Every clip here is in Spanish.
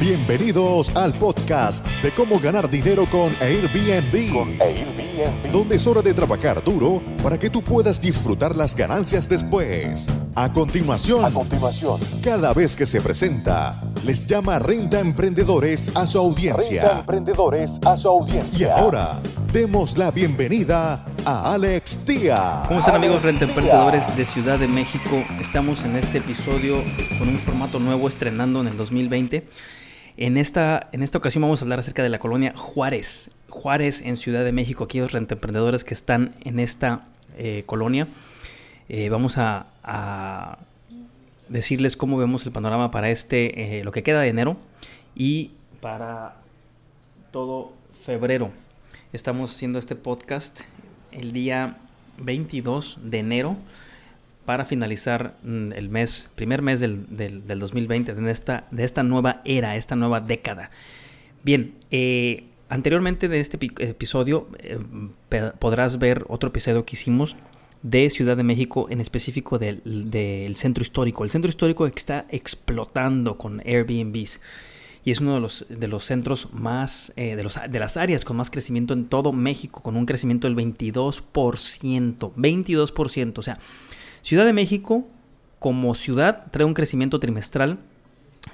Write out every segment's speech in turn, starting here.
Bienvenidos al podcast de cómo ganar dinero con Airbnb. Con Airbnb. Donde es hora de trabajar duro para que tú puedas disfrutar las ganancias después. A continuación, a continuación, cada vez que se presenta, les llama Renta Emprendedores a su audiencia. Renta Emprendedores a su audiencia. Y ahora, demos la bienvenida a Alex Tía. ¿Cómo están amigos Renta Emprendedores de Ciudad de México? Estamos en este episodio con un formato nuevo estrenando en el 2020. En esta, en esta ocasión vamos a hablar acerca de la colonia Juárez. Juárez en Ciudad de México, aquellos emprendedores que están en esta eh, colonia. Eh, vamos a, decirles cómo vemos el panorama para este, eh, lo que queda de enero y para todo febrero. Estamos haciendo este podcast el día 22 de enero para finalizar mm, el mes, primer mes del, 2020, de esta, de esta nueva era, esta nueva década. Bien, eh, anteriormente de este episodio eh, podrás ver otro episodio que hicimos de Ciudad de México, en específico del, centro histórico. El centro histórico está explotando con Airbnbs y es uno de los, de los centros más, eh, de, los, de las áreas con más crecimiento en todo México, con un crecimiento del 22%, 22%, o sea, Ciudad de México como ciudad trae un crecimiento trimestral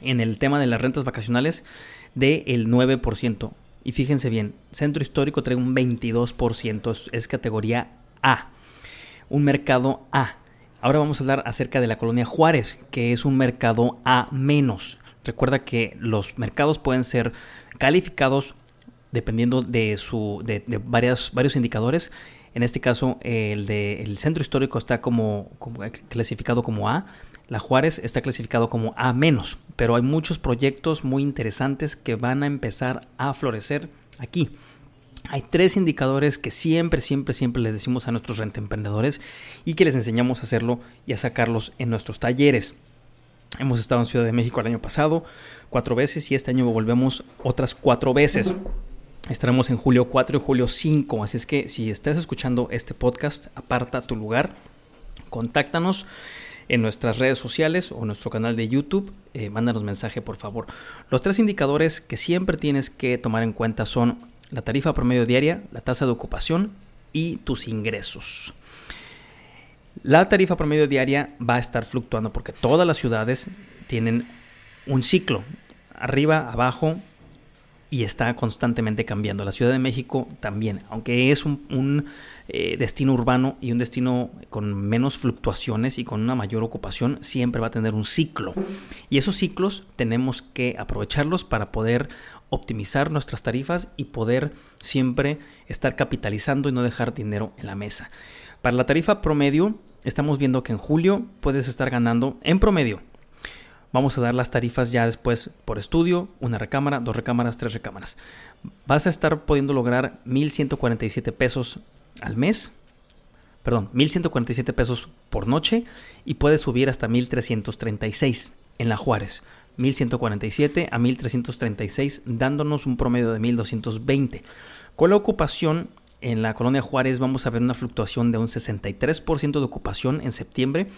en el tema de las rentas vacacionales del 9%. Y fíjense bien, centro histórico trae un 22%, es, categoría A, un mercado A. Ahora vamos a hablar acerca de la colonia Juárez, que es un mercado A menos. Recuerda que los mercados pueden ser calificados dependiendo de, su, de, varias, varios indicadores en este caso, el del centro histórico está como, clasificado como A. La Juárez está clasificado como A menos, pero hay muchos proyectos muy interesantes que van a empezar a florecer aquí. Hay tres indicadores que siempre, siempre, siempre le decimos a nuestros emprendedores y que les enseñamos a hacerlo y a sacarlos en nuestros talleres. Hemos estado en Ciudad de México el año pasado cuatro veces y este año volvemos otras cuatro veces. Estaremos en julio 4 y julio 5, así es que si estás escuchando este podcast, aparta tu lugar, contáctanos en nuestras redes sociales o nuestro canal de YouTube, eh, mándanos mensaje por favor. Los tres indicadores que siempre tienes que tomar en cuenta son la tarifa promedio diaria, la tasa de ocupación y tus ingresos. La tarifa promedio diaria va a estar fluctuando porque todas las ciudades tienen un ciclo, arriba, abajo, y está constantemente cambiando. La Ciudad de México también, aunque es un, eh, destino urbano y un destino con menos fluctuaciones y con una mayor ocupación, siempre va a tener un ciclo. Y esos ciclos tenemos que aprovecharlos para poder optimizar nuestras tarifas y poder siempre estar capitalizando y no dejar dinero en la mesa. Para la tarifa promedio, estamos viendo que en julio puedes estar ganando en promedio Vamos a dar las tarifas ya después por estudio, una recámara, dos recámaras, tres recámaras. Vas a estar pudiendo lograr 1.147 pesos al mes, perdón, 1.147 pesos por noche y puedes subir hasta 1.336 en la Juárez. 1147 a 1336, dándonos un promedio de 1220. Con la ocupación en la colonia Juárez vamos a ver una fluctuación de un 63% de ocupación en septiembre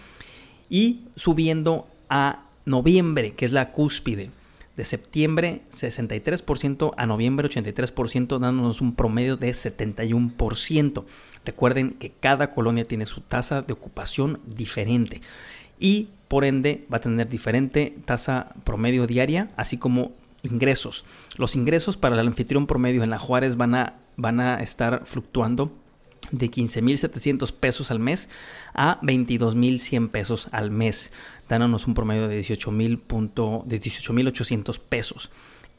y subiendo a noviembre, que es la cúspide. De septiembre 63% a noviembre 83%, dándonos un promedio de 71%. Recuerden que cada colonia tiene su tasa de ocupación diferente y por ende va a tener diferente tasa promedio diaria, así como ingresos. Los ingresos para el anfitrión promedio en la Juárez van a, van a estar fluctuando de 15.700 pesos al mes a 22.100 pesos al mes, dándonos un promedio de 18.800 pesos.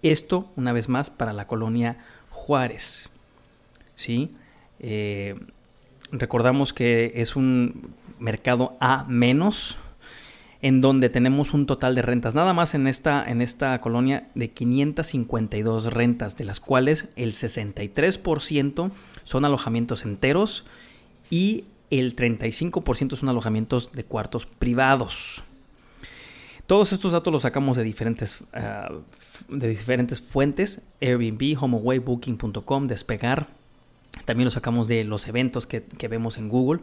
Esto, una vez más, para la colonia Juárez. ¿Sí? Eh, recordamos que es un mercado A menos en donde tenemos un total de rentas, nada más en esta, en esta colonia, de 552 rentas, de las cuales el 63% son alojamientos enteros y el 35% son alojamientos de cuartos privados. Todos estos datos los sacamos de diferentes, ah, de diferentes fuentes, Airbnb, HomeAway, Booking.com, Despegar. También los sacamos de los eventos que, vemos en Google,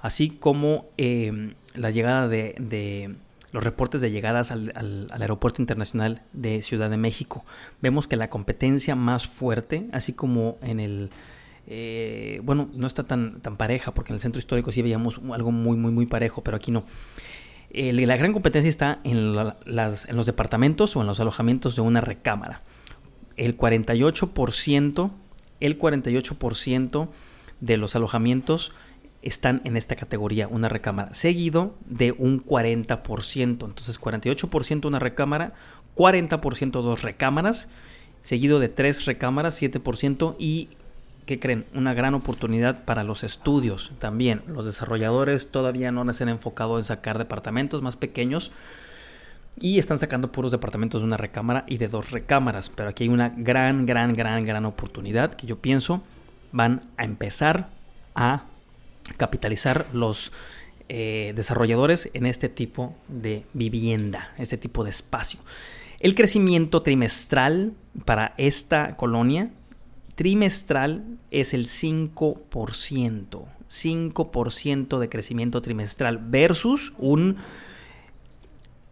así como em, la llegada de, los reportes de llegadas al, Aeropuerto Internacional de Ciudad de México. Vemos que la competencia más fuerte, así como en el... Eh, bueno, no está tan, tan pareja, porque en el centro histórico sí veíamos algo muy, muy, muy parejo, pero aquí no. la gran competencia está en, en los departamentos o en los alojamientos de una recámara. El 48%, el 48% de los alojamientos están en esta categoría, una recámara, seguido de un 40%. Entonces 48% una recámara, 40% dos recámaras, seguido de tres recámaras, 7% y ¿qué creen? Una gran oportunidad para los estudios también. Los desarrolladores todavía no se han enfocado en sacar departamentos más pequeños y están sacando puros departamentos de una recámara y de dos recámaras. Pero aquí hay una gran, gran, gran, gran oportunidad que yo pienso van a empezar a capitalizar los eh, desarrolladores en este tipo de vivienda, este tipo de espacio. El crecimiento trimestral para esta colonia trimestral es el 5%. 5% de crecimiento trimestral versus un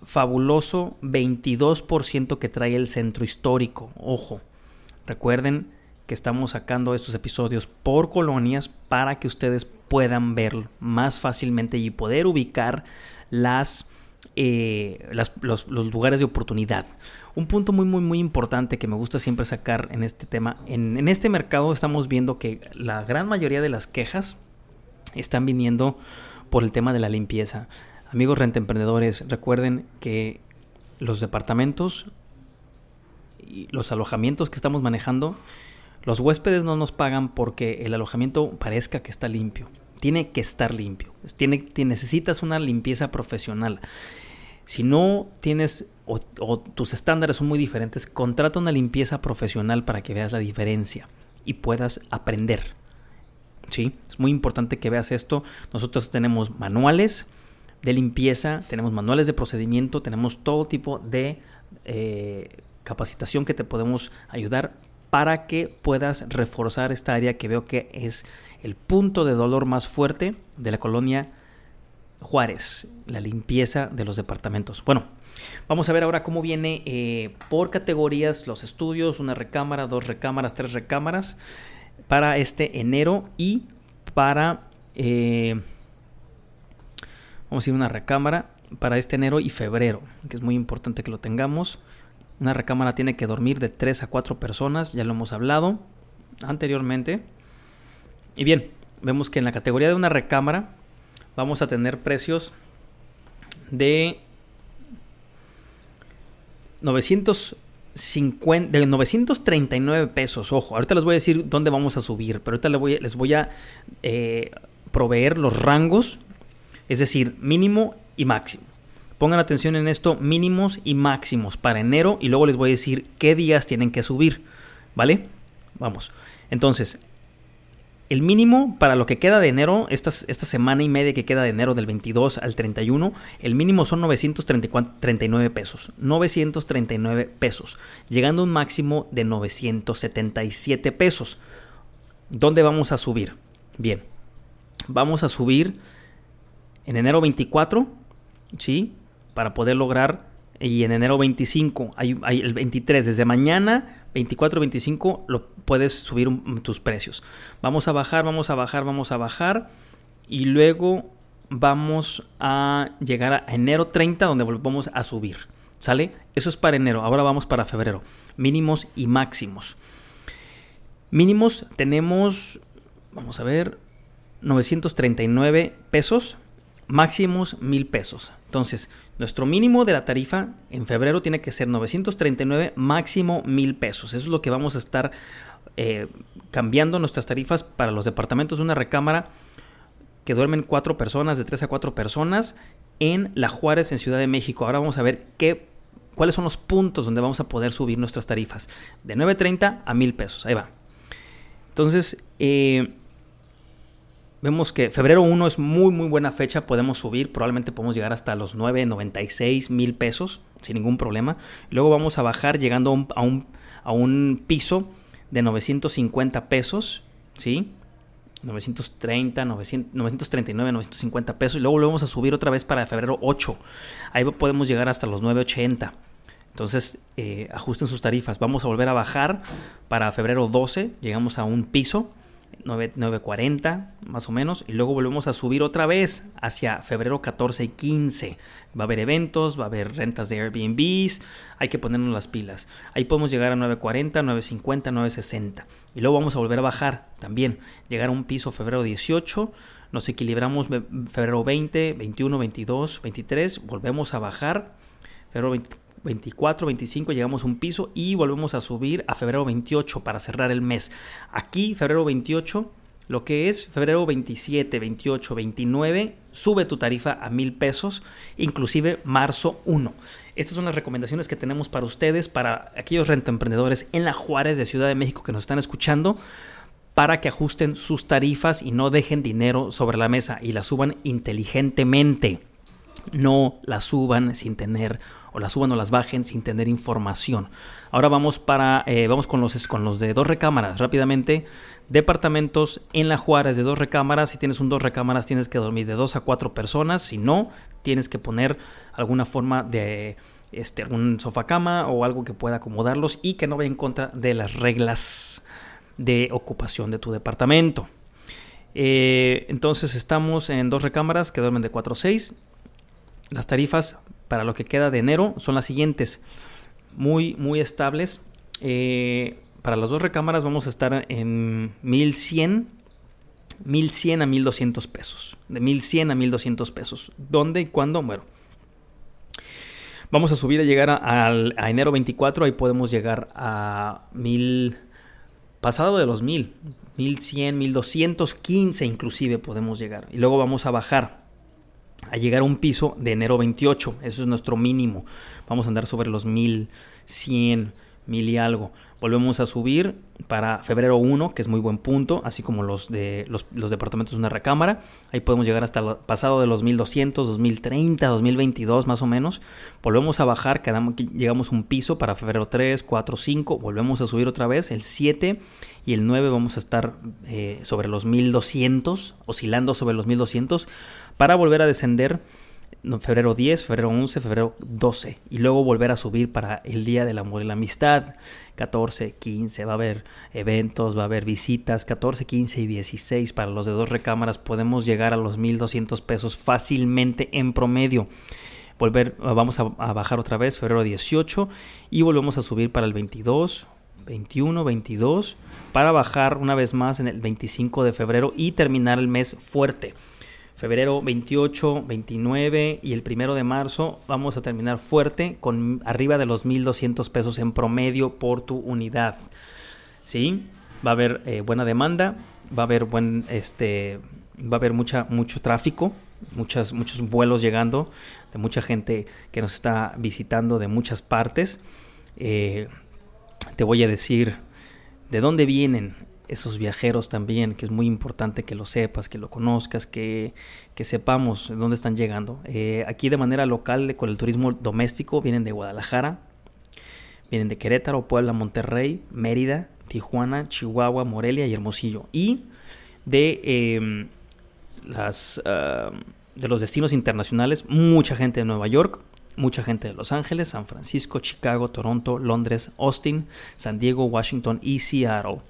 fabuloso 22% que trae el centro histórico. Ojo, recuerden que estamos sacando estos episodios por colonias para que ustedes puedan ver más fácilmente y poder ubicar las, eh, los, lugares de oportunidad. Un punto muy, muy, muy importante que me gusta siempre sacar en este tema. En este mercado estamos viendo que la gran mayoría de las quejas están viniendo por el tema de la limpieza. Amigos rentemprendedores, recuerden que los departamentos y los alojamientos que estamos manejando los huéspedes no nos pagan porque el alojamiento parezca que está limpio. Tiene que estar limpio. Tiene, necesitas una limpieza profesional. Si no tienes o, tus estándares son muy diferentes, contrata una limpieza profesional para que veas la diferencia y puedas aprender. ¿Sí? Es muy importante que veas esto. Nosotros tenemos manuales de limpieza, tenemos manuales de procedimiento, tenemos todo tipo de eh, capacitación que te podemos ayudar para que puedas reforzar esta área que veo que es el punto de dolor más fuerte de la colonia Juárez, la limpieza de los departamentos. Bueno, vamos a ver ahora cómo viene eh, por categorías los estudios, una recámara, dos recámaras, tres recámaras para este enero y para, eh, vamos a ir una recámara para este enero y febrero, que es muy importante que lo tengamos. Una recámara tiene que dormir de 3 a 4 personas, ya lo hemos hablado anteriormente. Y bien, vemos que en la categoría de una recámara vamos a tener precios de 950, de 939 pesos. Ojo, ahorita les voy a decir dónde vamos a subir, pero ahorita les voy, les voy a eh, proveer los rangos, es decir, mínimo y máximo. Pongan atención en esto, mínimos y máximos para enero y luego les voy a decir qué días tienen que subir, ¿vale? Vamos. Entonces, el mínimo para lo que queda de enero, esta, semana y media que queda de enero del 22 al 31, el mínimo son 939 pesos. 939 pesos, llegando a un máximo de 977 pesos. ¿Dónde vamos a subir? Bien, vamos a subir en enero 24, ¿sí? para poder lograr y en enero 25, hay, el 23, desde mañana 24, 25 lo puedes subir tus precios. Vamos a bajar, vamos a bajar, vamos a bajar y luego vamos a llegar a enero 30 donde volvemos a subir. ¿Sale? Eso es para enero. Ahora vamos para febrero. Mínimos y máximos. Mínimos tenemos, vamos a ver, 939 pesos máximos mil pesos. Entonces, nuestro mínimo de la tarifa en febrero tiene que ser 939, máximo mil pesos. Eso es lo que vamos a estar eh, cambiando nuestras tarifas para los departamentos de una recámara que duermen cuatro personas, de tres a cuatro personas, en La Juárez, en Ciudad de México. Ahora vamos a ver qué, cuáles son los puntos donde vamos a poder subir nuestras tarifas. De 9.30 a mil pesos. Ahí va. Entonces, eh, Vemos que febrero 1 es muy muy buena fecha, podemos subir, probablemente podemos llegar hasta los 9.96 mil pesos sin ningún problema. Luego vamos a bajar llegando a un, a un, piso de 950 pesos, ¿sí? 930, 939, 950 pesos y luego volvemos a subir otra vez para febrero 8. Ahí podemos llegar hasta los 980. Entonces, eh, ajusten sus tarifas. Vamos a volver a bajar para febrero 12. Llegamos a un piso 9.40 más o menos y luego volvemos a subir otra vez hacia febrero 14 y 15 va a haber eventos va a haber rentas de Airbnbs hay que ponernos las pilas. Ahí podemos llegar a 9.40 9.50 9.60 y luego vamos a volver a bajar también llegar a un piso febrero 18 nos equilibramos febrero 20 21 22 23 volvemos a bajar febrero 20 24, 25 llegamos a un piso y volvemos a subir a febrero 28 para cerrar el mes. Aquí, febrero 28, lo que es febrero 27, 28, 29, sube tu tarifa a mil pesos, inclusive marzo 1. Estas son las recomendaciones que tenemos para ustedes, para aquellos rentoemprendedores en la Juárez de Ciudad de México que nos están escuchando, para que ajusten sus tarifas y no dejen dinero sobre la mesa y la suban inteligentemente. No la suban sin tener o las suban o las bajen sin tener información. Ahora vamos para eh, vamos con los con los de dos recámaras rápidamente. Departamentos en la Juárez de dos recámaras. Si tienes un dos recámaras tienes que dormir de dos a cuatro personas. Si no tienes que poner alguna forma de este algún sofá cama o algo que pueda acomodarlos y que no vaya en contra de las reglas de ocupación de tu departamento. Eh, entonces estamos en dos recámaras que duermen de 4 a 6. Las tarifas para lo que queda de enero son las siguientes. Muy, muy estables. Eh, para las dos recámaras vamos a estar en 1100, 1100 a 1200 pesos. De 1100 a 1200 pesos. ¿Dónde y cuándo? Bueno. Vamos a subir a llegar a, enero 24. Ahí podemos llegar a 1000. Pasado de los 1000. 1100, 1215 inclusive podemos llegar. Y luego vamos a bajar a llegar a un piso de enero 28. Eso es nuestro mínimo. Vamos a andar sobre los 1100, mil y algo. Volvemos a subir para febrero 1, que es muy buen punto, así como los de los, departamentos de una recámara. Ahí podemos llegar hasta el pasado de los 1200, 2030, 2022 más o menos. Volvemos a bajar, quedamos, llegamos un piso para febrero 3, 4, 5. Volvemos a subir otra vez. El 7 y el 9 vamos a estar eh, sobre los 1200, oscilando sobre los 1200 para volver a descender febrero 10, febrero 11, febrero 12 y luego volver a subir para el Día del Amor y la Amistad. 14, 15, va a haber eventos, va a haber visitas. 14, 15 y 16 para los de dos recámaras podemos llegar a los 1200 pesos fácilmente en promedio. Volver vamos a, a bajar otra vez febrero 18 y volvemos a subir para el 22 21, 22 para bajar una vez más en el 25 de febrero y terminar el mes fuerte febrero 28, 29 y el primero de marzo vamos a terminar fuerte con arriba de los 1200 pesos en promedio por tu unidad. ¿Sí? Va a haber eh, buena demanda, va a haber buen este va a haber mucha mucho tráfico, muchas muchos vuelos llegando de mucha gente que nos está visitando de muchas partes. Eh, te voy a decir de dónde vienen esos viajeros también, que es muy importante que lo sepas, que lo conozcas, que, que sepamos dónde están llegando. Eh, aquí de manera local, con el turismo doméstico, vienen de Guadalajara, vienen de Querétaro, Puebla, Monterrey, Mérida, Tijuana, Chihuahua, Morelia y Hermosillo. Y de, em, las, de los destinos internacionales, mucha gente de Nueva York, mucha gente de Los Ángeles, San Francisco, Chicago, Toronto, Londres, Austin, San Diego, Washington y Seattle.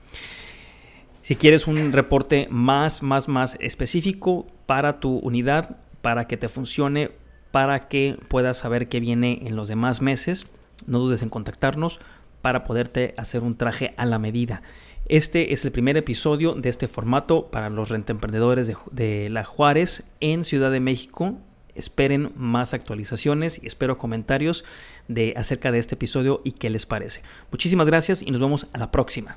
Si quieres un reporte más, más, más específico para tu unidad, para que te funcione, para que puedas saber qué viene en los demás meses, no dudes en contactarnos para poderte hacer un traje a la medida. Este es el primer episodio de este formato para los rentemprendedores de, La Juárez en Ciudad de México. Esperen más actualizaciones y espero comentarios de acerca de este episodio y qué les parece. Muchísimas gracias y nos vemos a la próxima.